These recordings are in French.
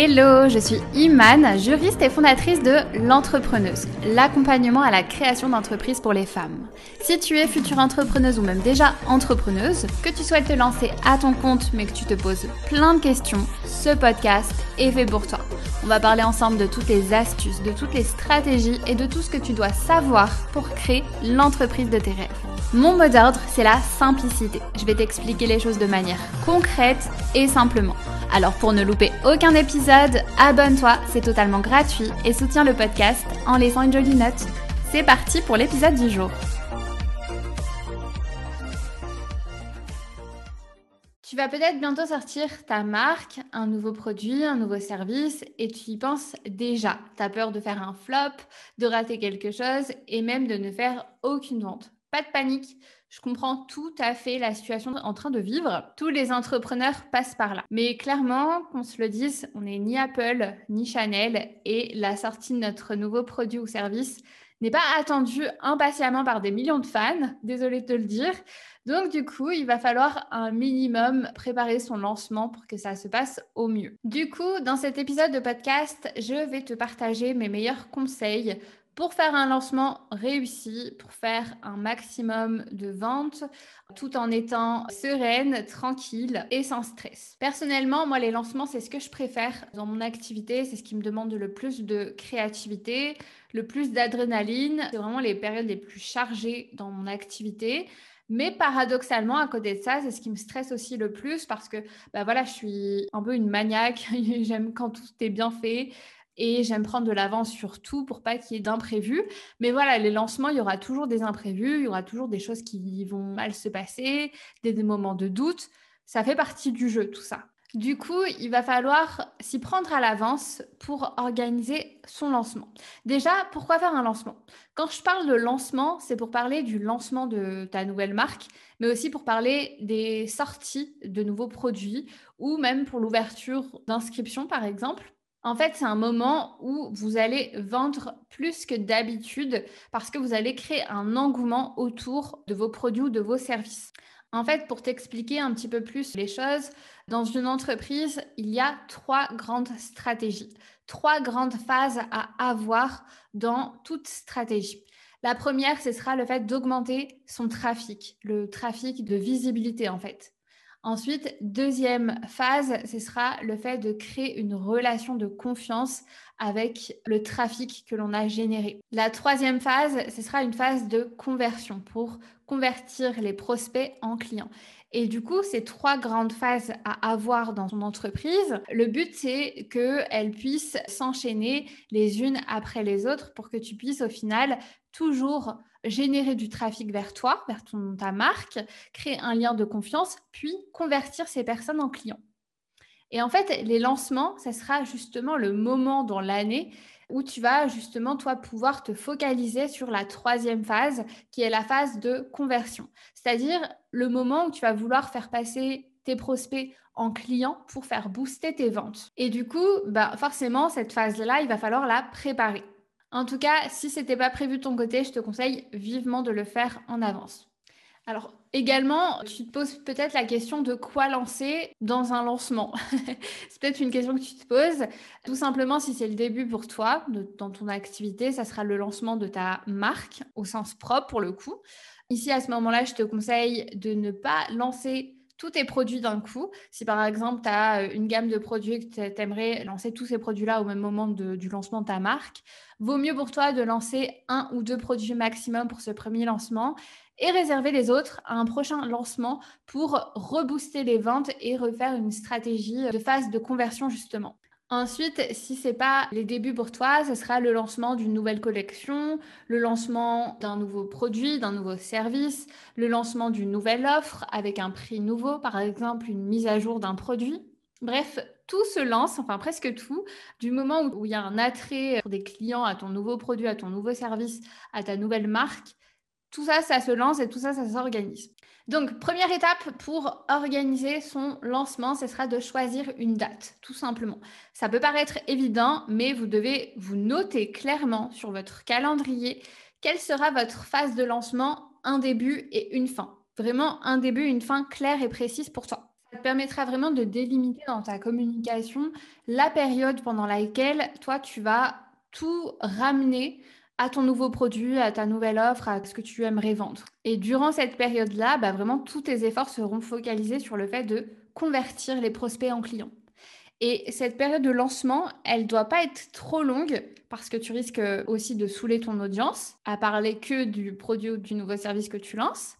Hello, je suis Imane, juriste et fondatrice de L'Entrepreneuse, l'accompagnement à la création d'entreprises pour les femmes. Si tu es future entrepreneuse ou même déjà entrepreneuse, que tu souhaites te lancer à ton compte mais que tu te poses plein de questions, ce podcast est fait pour toi. On va parler ensemble de toutes les astuces, de toutes les stratégies et de tout ce que tu dois savoir pour créer l'entreprise de tes rêves. Mon mot d'ordre, c'est la simplicité. Je vais t'expliquer les choses de manière concrète et simplement. Alors pour ne louper aucun épisode, abonne-toi, c'est totalement gratuit et soutiens le podcast en laissant une jolie note. C'est parti pour l'épisode du jour. Vas peut-être bientôt sortir ta marque, un nouveau produit, un nouveau service et tu y penses déjà. Tu as peur de faire un flop, de rater quelque chose et même de ne faire aucune vente. Pas de panique, je comprends tout à fait la situation en train de vivre. Tous les entrepreneurs passent par là. Mais clairement, qu'on se le dise, on n'est ni Apple ni Chanel et la sortie de notre nouveau produit ou service n'est pas attendue impatiemment par des millions de fans, désolé de te le dire. Donc du coup, il va falloir un minimum préparer son lancement pour que ça se passe au mieux. Du coup, dans cet épisode de podcast, je vais te partager mes meilleurs conseils pour faire un lancement réussi, pour faire un maximum de ventes, tout en étant sereine, tranquille et sans stress. Personnellement, moi, les lancements, c'est ce que je préfère dans mon activité, c'est ce qui me demande le plus de créativité, le plus d'adrénaline. C'est vraiment les périodes les plus chargées dans mon activité. Mais paradoxalement, à côté de ça, c'est ce qui me stresse aussi le plus parce que bah voilà, je suis un peu une maniaque. J'aime quand tout est bien fait et j'aime prendre de l'avance sur tout pour pas qu'il y ait d'imprévus. Mais voilà, les lancements, il y aura toujours des imprévus, il y aura toujours des choses qui vont mal se passer, des, moments de doute. Ça fait partie du jeu, tout ça. Du coup, il va falloir s'y prendre à l'avance pour organiser son lancement. Déjà, pourquoi faire un lancement? Quand je parle de lancement, c'est pour parler du lancement de ta nouvelle marque, mais aussi pour parler des sorties de nouveaux produits ou même pour l'ouverture d'inscriptions, par exemple. En fait, c'est un moment où vous allez vendre plus que d'habitude parce que vous allez créer un engouement autour de vos produits ou de vos services. En fait, pour t'expliquer un petit peu plus les choses, dans une entreprise, il y a trois grandes stratégies, trois grandes phases à avoir dans toute stratégie. La première, ce sera le fait d'augmenter son trafic, le trafic de visibilité en fait. Ensuite, deuxième phase, ce sera le fait de créer une relation de confiance avec le trafic que l'on a généré. La troisième phase, ce sera une phase de conversion pour convertir les prospects en clients. Et du coup, ces trois grandes phases à avoir dans ton entreprise, le but, c'est qu'elles puissent s'enchaîner les unes après les autres pour que tu puisses au final toujours générer du trafic vers toi, vers ton, ta marque, créer un lien de confiance, puis convertir ces personnes en clients. Et en fait, les lancements, ce sera justement le moment dans l'année où tu vas justement, toi, pouvoir te focaliser sur la troisième phase, qui est la phase de conversion. C'est-à-dire le moment où tu vas vouloir faire passer tes prospects en clients pour faire booster tes ventes. Et du coup, bah, forcément, cette phase-là, il va falloir la préparer. En tout cas, si ce n'était pas prévu de ton côté, je te conseille vivement de le faire en avance. Alors également, tu te poses peut-être la question de quoi lancer dans un lancement. c'est peut-être une question que tu te poses. Tout simplement, si c'est le début pour toi, dans ton activité, ça sera le lancement de ta marque au sens propre pour le coup. Ici, à ce moment-là, je te conseille de ne pas lancer tous tes produits d'un coup. Si par exemple, tu as euh, une gamme de produits que tu aimerais lancer tous ces produits-là au même moment du lancement de ta marque, vaut mieux pour toi de lancer un ou deux produits maximum pour ce premier lancement et réserver les autres à un prochain lancement pour rebooster les ventes et refaire une stratégie de phase de conversion justement. Ensuite, si ce n'est pas les débuts pour toi, ce sera le lancement d'une nouvelle collection, le lancement d'un nouveau produit, d'un nouveau service, le lancement d'une nouvelle offre avec un prix nouveau, par exemple une mise à jour d'un produit. Bref, tout se lance, enfin presque tout, du moment où il y a un attrait pour des clients à ton nouveau produit, à ton nouveau service, à ta nouvelle marque, tout ça, ça se lance et tout ça, ça s'organise. Donc, première étape pour organiser son lancement, ce sera de choisir une date, tout simplement. Ça peut paraître évident, mais vous devez vous noter clairement sur votre calendrier quelle sera votre phase de lancement un début et une fin. Vraiment un début, une fin claire et précise pour toi. Ça te permettra vraiment de délimiter dans ta communication la période pendant laquelle toi, tu vas tout ramener à ton nouveau produit, à ta nouvelle offre, à ce que tu aimerais vendre. Et durant cette période-là, bah, vraiment, tous tes efforts seront focalisés sur le fait de convertir les prospects en clients. Et cette période de lancement, elle ne doit pas être trop longue parce que tu risques aussi de saouler ton audience à parler que du produit ou du nouveau service que tu lances.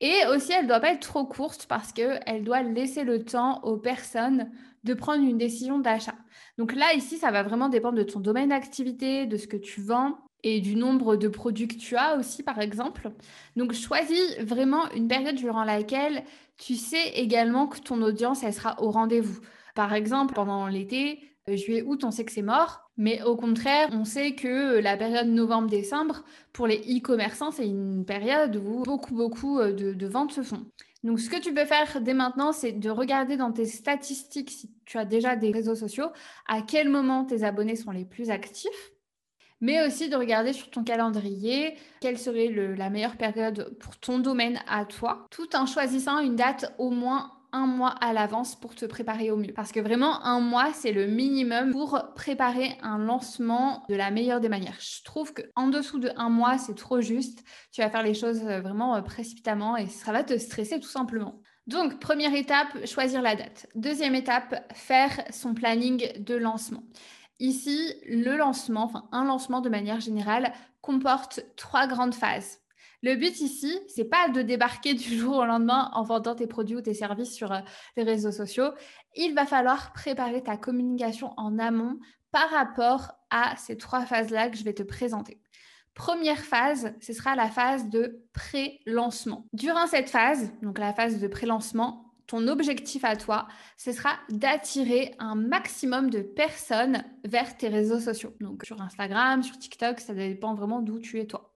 Et aussi, elle ne doit pas être trop courte parce qu'elle doit laisser le temps aux personnes de prendre une décision d'achat. Donc là, ici, ça va vraiment dépendre de ton domaine d'activité, de ce que tu vends et du nombre de produits que tu as aussi, par exemple. Donc, choisis vraiment une période durant laquelle tu sais également que ton audience, elle sera au rendez-vous. Par exemple, pendant l'été, euh, juillet, août, on sait que c'est mort. Mais au contraire, on sait que la période novembre-décembre, pour les e-commerçants, c'est une période où beaucoup, beaucoup euh, de, ventes se font. Donc, ce que tu peux faire dès maintenant, c'est de regarder dans tes statistiques, si tu as déjà des réseaux sociaux, à quel moment tes abonnés sont les plus actifs, mais aussi de regarder sur ton calendrier quelle serait la meilleure période pour ton domaine à toi, tout en choisissant une date au moins un mois à l'avance pour te préparer au mieux. Parce que vraiment, un mois, c'est le minimum pour préparer un lancement de la meilleure des manières. Je trouve qu'en dessous de un mois, c'est trop juste. Tu vas faire les choses euh, vraiment euh, précipitamment et ça va te stresser tout simplement. Donc, première étape, choisir la date. Deuxième étape, faire son planning de lancement. Ici, le lancement, enfin un lancement de manière générale, comporte trois grandes phases. Le but ici, c'est pas de débarquer du jour au lendemain en vendant tes produits ou tes services sur euh, les réseaux sociaux. Il va falloir préparer ta communication en amont par rapport à ces trois phases-là que je vais te présenter. Première phase, ce sera la phase de pré-lancement. Durant cette phase, donc la phase de pré-lancement, ton objectif à toi, ce sera d'attirer un maximum de personnes vers tes réseaux sociaux. Donc sur Instagram, sur TikTok, ça dépend vraiment d'où tu es toi.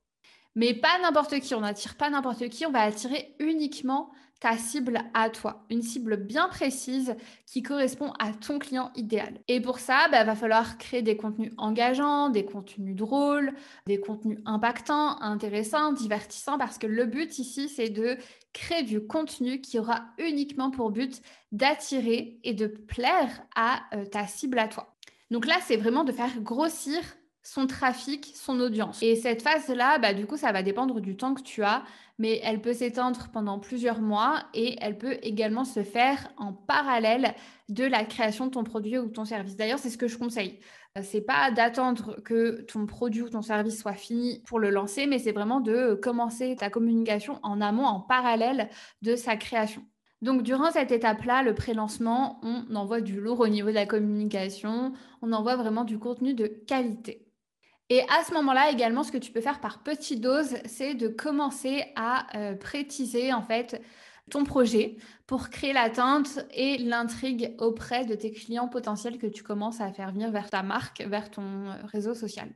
Mais pas n'importe qui, on n'attire pas n'importe qui, on va attirer uniquement ta cible à toi, une cible bien précise qui correspond à ton client idéal. Et pour ça, il bah, va falloir créer des contenus engageants, des contenus drôles, des contenus impactants, intéressants, divertissants, parce que le but ici, c'est de créer du contenu qui aura uniquement pour but d'attirer et de plaire à euh, ta cible à toi. Donc là, c'est vraiment de faire grossir son trafic, son audience. Et cette phase-là, bah, du coup, ça va dépendre du temps que tu as, mais elle peut s'étendre pendant plusieurs mois et elle peut également se faire en parallèle de la création de ton produit ou ton service. D'ailleurs, c'est ce que je conseille. Euh, c'est pas d'attendre que ton produit ou ton service soit fini pour le lancer, mais c'est vraiment de commencer ta communication en amont, en parallèle de sa création. Donc, durant cette étape-là, le pré-lancement, on envoie du lourd au niveau de la communication, on envoie vraiment du contenu de qualité. Et à ce moment-là également, ce que tu peux faire par petites doses, c'est de commencer à euh, préciser en fait ton projet pour créer l'attente et l'intrigue auprès de tes clients potentiels que tu commences à faire venir vers ta marque, vers ton euh, réseau social.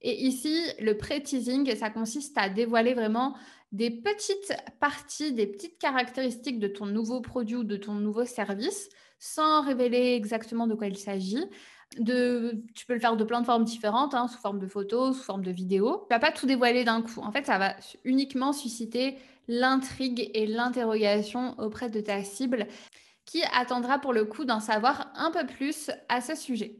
Et ici, le pré-teasing, ça consiste à dévoiler vraiment des petites parties, des petites caractéristiques de ton nouveau produit ou de ton nouveau service sans révéler exactement de quoi il s'agit, tu peux le faire de plein de formes différentes, hein, sous forme de photos, sous forme de vidéos. Tu vas pas tout dévoiler d'un coup. En fait, ça va uniquement susciter l'intrigue et l'interrogation auprès de ta cible qui attendra pour le coup d'en savoir un peu plus à ce sujet.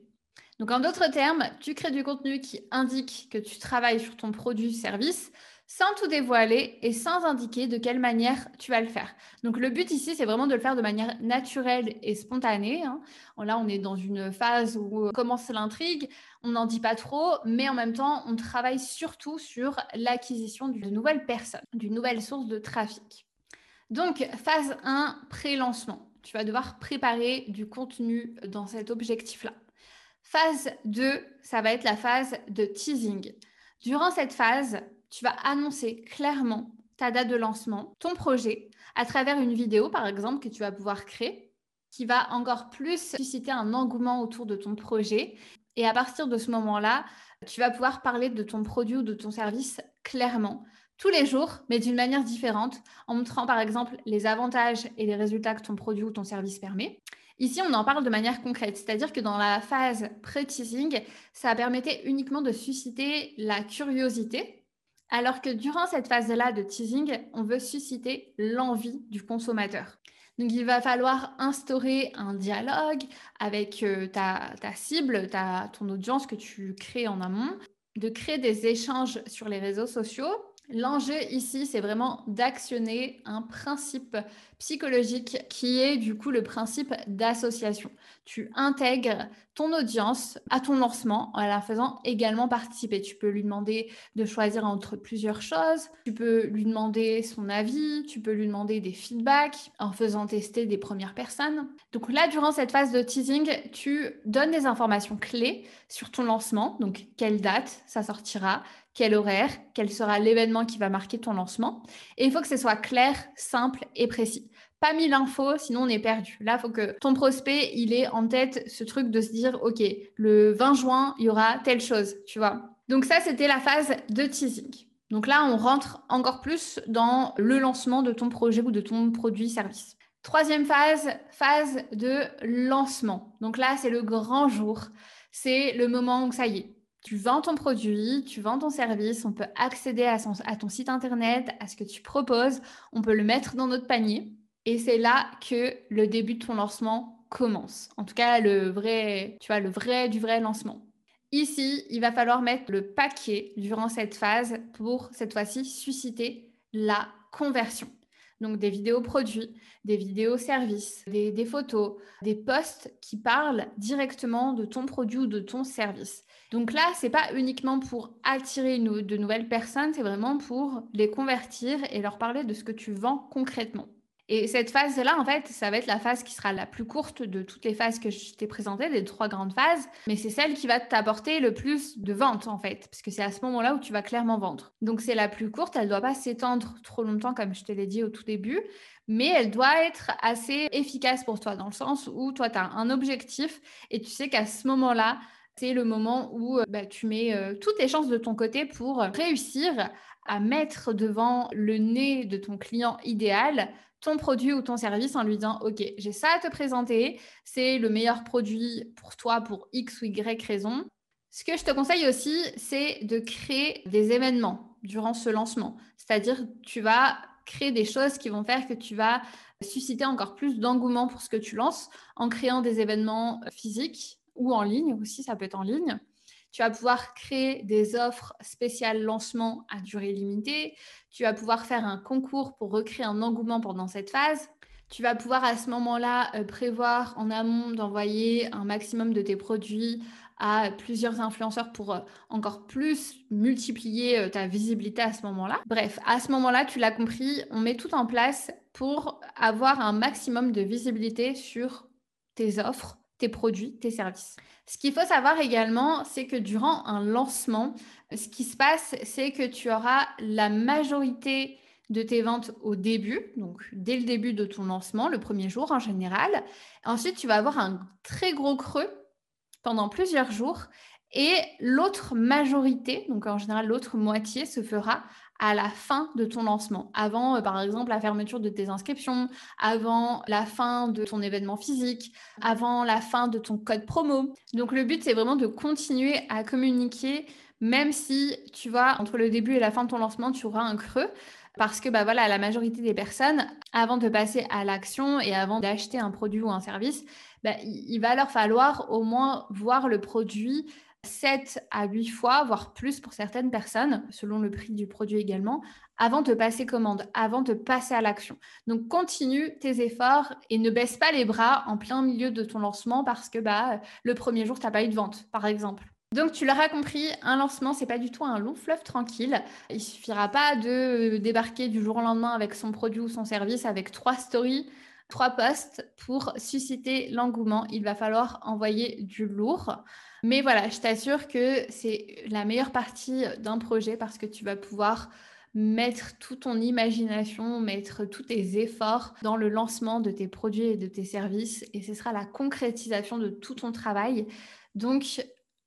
Donc en d'autres termes, tu crées du contenu qui indique que tu travailles sur ton produit service sans tout dévoiler et sans indiquer de quelle manière tu vas le faire. Donc le but ici, c'est vraiment de le faire de manière naturelle et spontanée. Hein. Là, on est dans une phase où commence l'intrigue, on n'en dit pas trop, mais en même temps, on travaille surtout sur l'acquisition de nouvelles personnes, d'une nouvelle source de trafic. Donc phase 1, pré-lancement. Tu vas devoir préparer du contenu dans cet objectif-là. Phase 2, ça va être la phase de teasing. Durant cette phase, tu vas annoncer clairement ta date de lancement, ton projet, à travers une vidéo, par exemple, que tu vas pouvoir créer, qui va encore plus susciter un engouement autour de ton projet. Et à partir de ce moment-là, tu vas pouvoir parler de ton produit ou de ton service clairement, tous les jours, mais d'une manière différente, en montrant par exemple les avantages et les résultats que ton produit ou ton service permet. Ici, on en parle de manière concrète, c'est-à-dire que dans la phase pré-teasing, ça permettait uniquement de susciter la curiosité Alors que durant cette phase-là de teasing, on veut susciter l'envie du consommateur. Donc, il va falloir instaurer un dialogue avec euh, ta, cible, ta, ton audience que tu crées en amont, de créer des échanges sur les réseaux sociaux L'enjeu ici, c'est vraiment d'actionner un principe psychologique qui est du coup le principe d'association. Tu intègres ton audience à ton lancement en la faisant également participer. Tu peux lui demander de choisir entre plusieurs choses, tu peux lui demander son avis, tu peux lui demander des feedbacks en faisant tester des premières personnes. Donc là, durant cette phase de teasing, tu donnes des informations clés sur ton lancement, donc quelle date ça sortira, quel horaire, quel sera l'événement qui va marquer ton lancement. Et il faut que ce soit clair, simple et précis. Pas mille infos, sinon on est perdu. Là, il faut que ton prospect, il ait en tête ce truc de se dire, OK, le 20 juin, il y aura telle chose, tu vois. Donc ça, c'était la phase de teasing. Donc là, on rentre encore plus dans le lancement de ton projet ou de ton produit-service. Troisième phase, phase de lancement. Donc là, c'est le grand jour. C'est le moment où ça y est, tu vends ton produit, tu vends ton service, on peut accéder à, ton site internet, à ce que tu proposes, on peut le mettre dans notre panier. Et c'est là que le début de ton lancement commence. En tout cas, le vrai, tu vois, le vrai du vrai lancement. Ici, il va falloir mettre le paquet durant cette phase pour cette fois-ci susciter la conversion. Donc des vidéos produits, des vidéos services, des, photos, des posts qui parlent directement de ton produit ou de ton service. Donc là, c'est pas uniquement pour attirer de nouvelles personnes, c'est vraiment pour les convertir et leur parler de ce que tu vends concrètement. Et cette phase-là, en fait, ça va être la phase qui sera la plus courte de toutes les phases que je t'ai présentées, des trois grandes phases, mais c'est celle qui va t'apporter le plus de ventes, en fait, parce que c'est à ce moment-là où tu vas clairement vendre. Donc c'est la plus courte, elle ne doit pas s'étendre trop longtemps, comme je te l'ai dit au tout début, mais elle doit être assez efficace pour toi, dans le sens où toi, tu as un objectif et tu sais qu'à ce moment-là, c'est le moment où bah, tu mets euh, toutes tes chances de ton côté pour réussir à mettre devant le nez de ton client idéal ton produit ou ton service en lui disant OK, j'ai ça à te présenter, c'est le meilleur produit pour toi pour X ou Y raison. Ce que je te conseille aussi, c'est de créer des événements durant ce lancement. C'est-à-dire, tu vas créer des choses qui vont faire que tu vas susciter encore plus d'engouement pour ce que tu lances en créant des événements physiques ou en ligne aussi, ça peut être en ligne. Tu vas pouvoir créer des offres spéciales lancement à durée limitée. Tu vas pouvoir faire un concours pour recréer un engouement pendant cette phase. Tu vas pouvoir à ce moment-là euh, prévoir en amont d'envoyer un maximum de tes produits à plusieurs influenceurs pour euh, encore plus multiplier euh, ta visibilité à ce moment-là. Bref, à ce moment-là, tu l'as compris, on met tout en place pour avoir un maximum de visibilité sur tes offres tes produits, tes services. Ce qu'il faut savoir également, c'est que durant un lancement, ce qui se passe, c'est que tu auras la majorité de tes ventes au début, donc dès le début de ton lancement, le premier jour en général. Ensuite, tu vas avoir un très gros creux pendant plusieurs jours et l'autre majorité, donc en général l'autre moitié, se fera à la fin de ton lancement, avant euh, par exemple la fermeture de tes inscriptions, avant la fin de ton événement physique, avant la fin de ton code promo. Donc le but c'est vraiment de continuer à communiquer même si tu vois entre le début et la fin de ton lancement tu auras un creux parce que bah voilà la majorité des personnes avant de passer à l'action et avant d'acheter un produit ou un service bah, il va leur falloir au moins voir le produit 7 à 8 fois, voire plus pour certaines personnes, selon le prix du produit également, avant de passer commande, avant de passer à l'action. Donc continue tes efforts et ne baisse pas les bras en plein milieu de ton lancement parce que bah, le premier jour, tu n'as pas eu de vente, par exemple. Donc tu l'auras compris, un lancement, c'est pas du tout un long fleuve tranquille. Il suffira pas de débarquer du jour au lendemain avec son produit ou son service avec trois stories, trois posts pour susciter l'engouement. Il va falloir envoyer du lourd. Mais voilà, je t'assure que c'est la meilleure partie d'un projet parce que tu vas pouvoir mettre toute ton imagination, mettre tous tes efforts dans le lancement de tes produits et de tes services et ce sera la concrétisation de tout ton travail. Donc,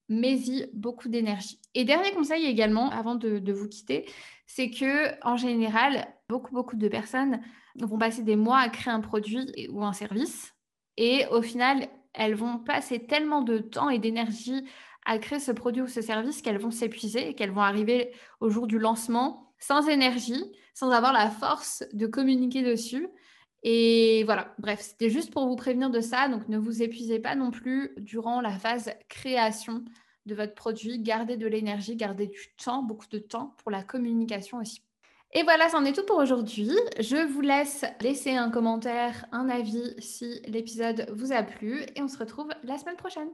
mets-y beaucoup d'énergie. Et dernier conseil également, avant de, vous quitter, c'est que en général, beaucoup, beaucoup de personnes vont passer des mois à créer un produit ou un service et au final, elles vont passer tellement de temps et d'énergie à créer ce produit ou ce service qu'elles vont s'épuiser et qu'elles vont arriver au jour du lancement sans énergie, sans avoir la force de communiquer dessus. Et voilà, bref, c'était juste pour vous prévenir de ça. Donc ne vous épuisez pas non plus durant la phase création de votre produit. Gardez de l'énergie, gardez du temps, beaucoup de temps pour la communication aussi. Et voilà, c'en est tout pour aujourd'hui. Je vous laisse laisser un commentaire, un avis si l'épisode vous a plu et on se retrouve la semaine prochaine.